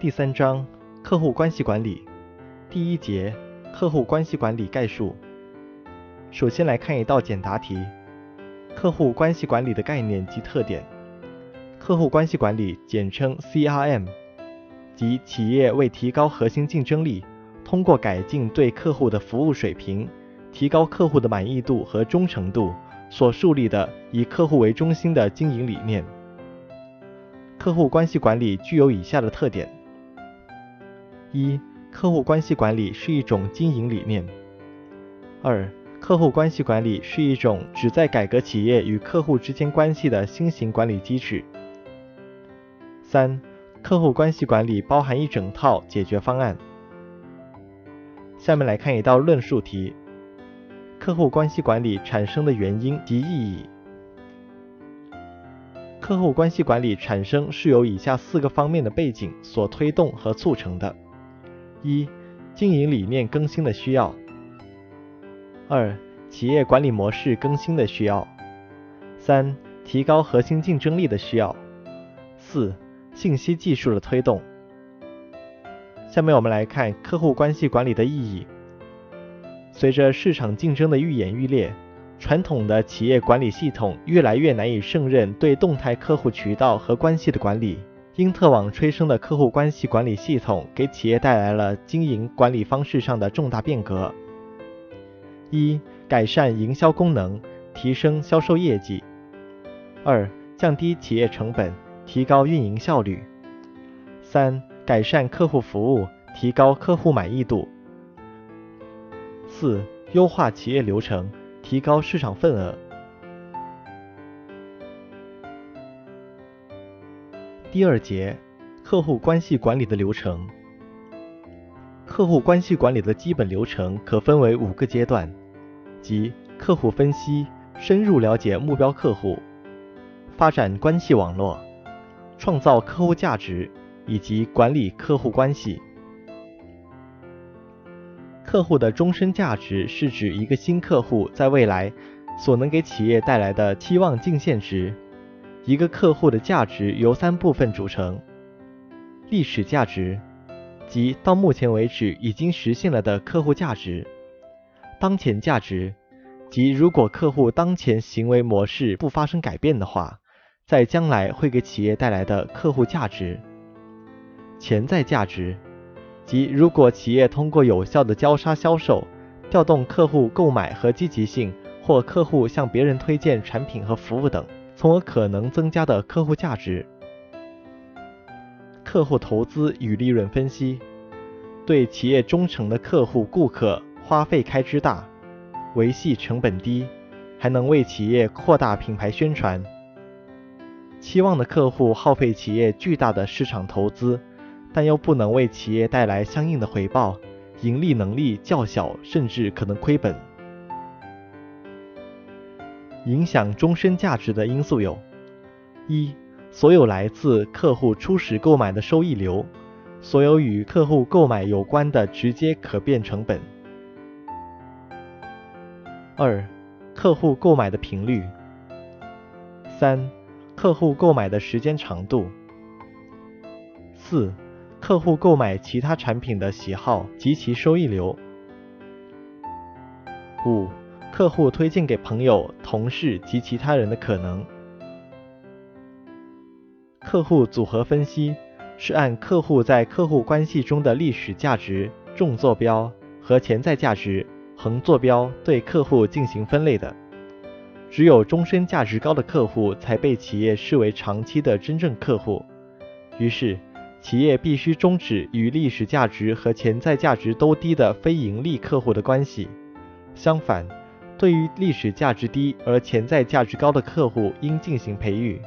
第三章客户关系管理第一节客户关系管理概述。首先来看一道简答题：客户关系管理的概念及特点。客户关系管理简称 CRM，即企业为提高核心竞争力，通过改进对客户的服务水平，提高客户的满意度和忠诚度，所树立的以客户为中心的经营理念。客户关系管理具有以下的特点。一、客户关系管理是一种经营理念。二、客户关系管理是一种旨在改革企业与客户之间关系的新型管理机制。三、客户关系管理包含一整套解决方案。下面来看一道论述题：客户关系管理产生的原因及意义。客户关系管理产生是由以下四个方面的背景所推动和促成的。一、经营理念更新的需要；二、企业管理模式更新的需要；三、提高核心竞争力的需要；四、信息技术的推动。下面我们来看客户关系管理的意义。随着市场竞争的愈演愈烈，传统的企业管理系统越来越难以胜任对动态客户渠道和关系的管理。因特网催生的客户关系管理系统，给企业带来了经营管理方式上的重大变革：一、改善营销功能，提升销售业绩；二、降低企业成本，提高运营效率；三、改善客户服务，提高客户满意度；四、优化企业流程，提高市场份额。第二节，客户关系管理的流程。客户关系管理的基本流程可分为五个阶段，即客户分析、深入了解目标客户、发展关系网络、创造客户价值以及管理客户关系。客户的终身价值是指一个新客户在未来所能给企业带来的期望净现值。一个客户的价值由三部分组成：历史价值，即到目前为止已经实现了的客户价值；当前价值，即如果客户当前行为模式不发生改变的话，在将来会给企业带来的客户价值；潜在价值，即如果企业通过有效的交叉销售，调动客户购买和积极性，或客户向别人推荐产品和服务等。从而可能增加的客户价值。客户投资与利润分析，对企业忠诚的客户顾客花费开支大，维系成本低，还能为企业扩大品牌宣传。期望的客户耗费企业巨大的市场投资，但又不能为企业带来相应的回报，盈利能力较小，甚至可能亏本。影响终身价值的因素有：一、所有来自客户初始购买的收益流，所有与客户购买有关的直接可变成本；二、客户购买的频率；三、客户购买的时间长度；四、客户购买其他产品的喜好及其收益流；五。客户推荐给朋友、同事及其他人的可能。客户组合分析是按客户在客户关系中的历史价值纵坐标和潜在价值横坐标对客户进行分类的。只有终身价值高的客户才被企业视为长期的真正客户。于是，企业必须终止与历史价值和潜在价值都低的非盈利客户的关系。相反，对于历史价值低而潜在价值高的客户，应进行培育，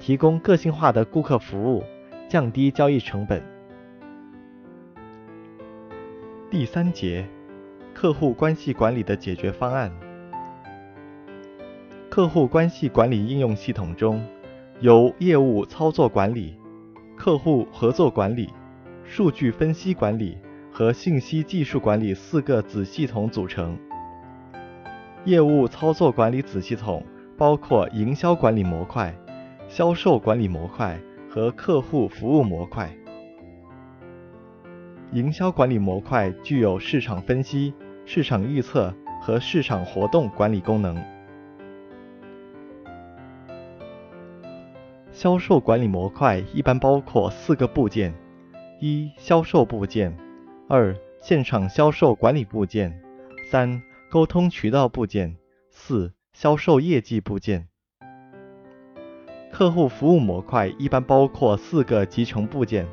提供个性化的顾客服务，降低交易成本。第三节，客户关系管理的解决方案。客户关系管理应用系统中，由业务操作管理、客户合作管理、数据分析管理和信息技术管理四个子系统组成。业务操作管理子系统包括营销管理模块、销售管理模块和客户服务模块。营销管理模块具有市场分析、市场预测和市场活动管理功能。销售管理模块一般包括四个部件：一、销售部件；二、现场销售管理部件；三、沟通渠道部件；四、销售业绩部件。客户服务模块一般包括四个集成部件，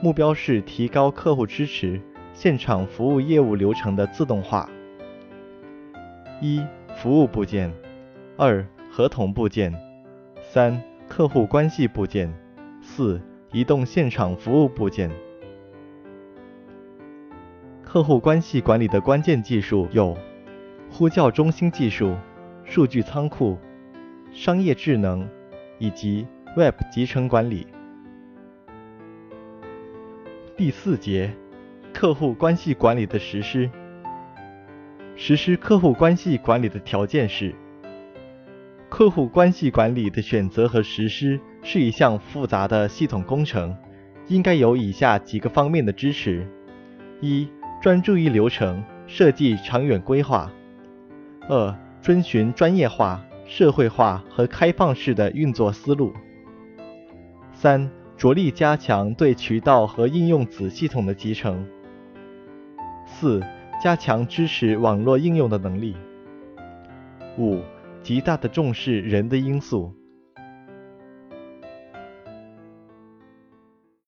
目标是提高客户支持、现场服务业务流程的自动化。一、服务部件；二、合同部件；三、客户关系部件；四、移动现场服务部件。客户关系管理的关键技术有：呼叫中心技术、数据仓库、商业智能。以及 Web 集成管理。第四节，客户关系管理的实施。实施客户关系管理的条件是：客户关系管理的选择和实施是一项复杂的系统工程，应该有以下几个方面的支持：一、专注于流程，设计长远规划；二、遵循专业化。社会化和开放式的运作思路。三、着力加强对渠道和应用子系统的集成。四、加强支持网络应用的能力。五、极大的重视人的因素。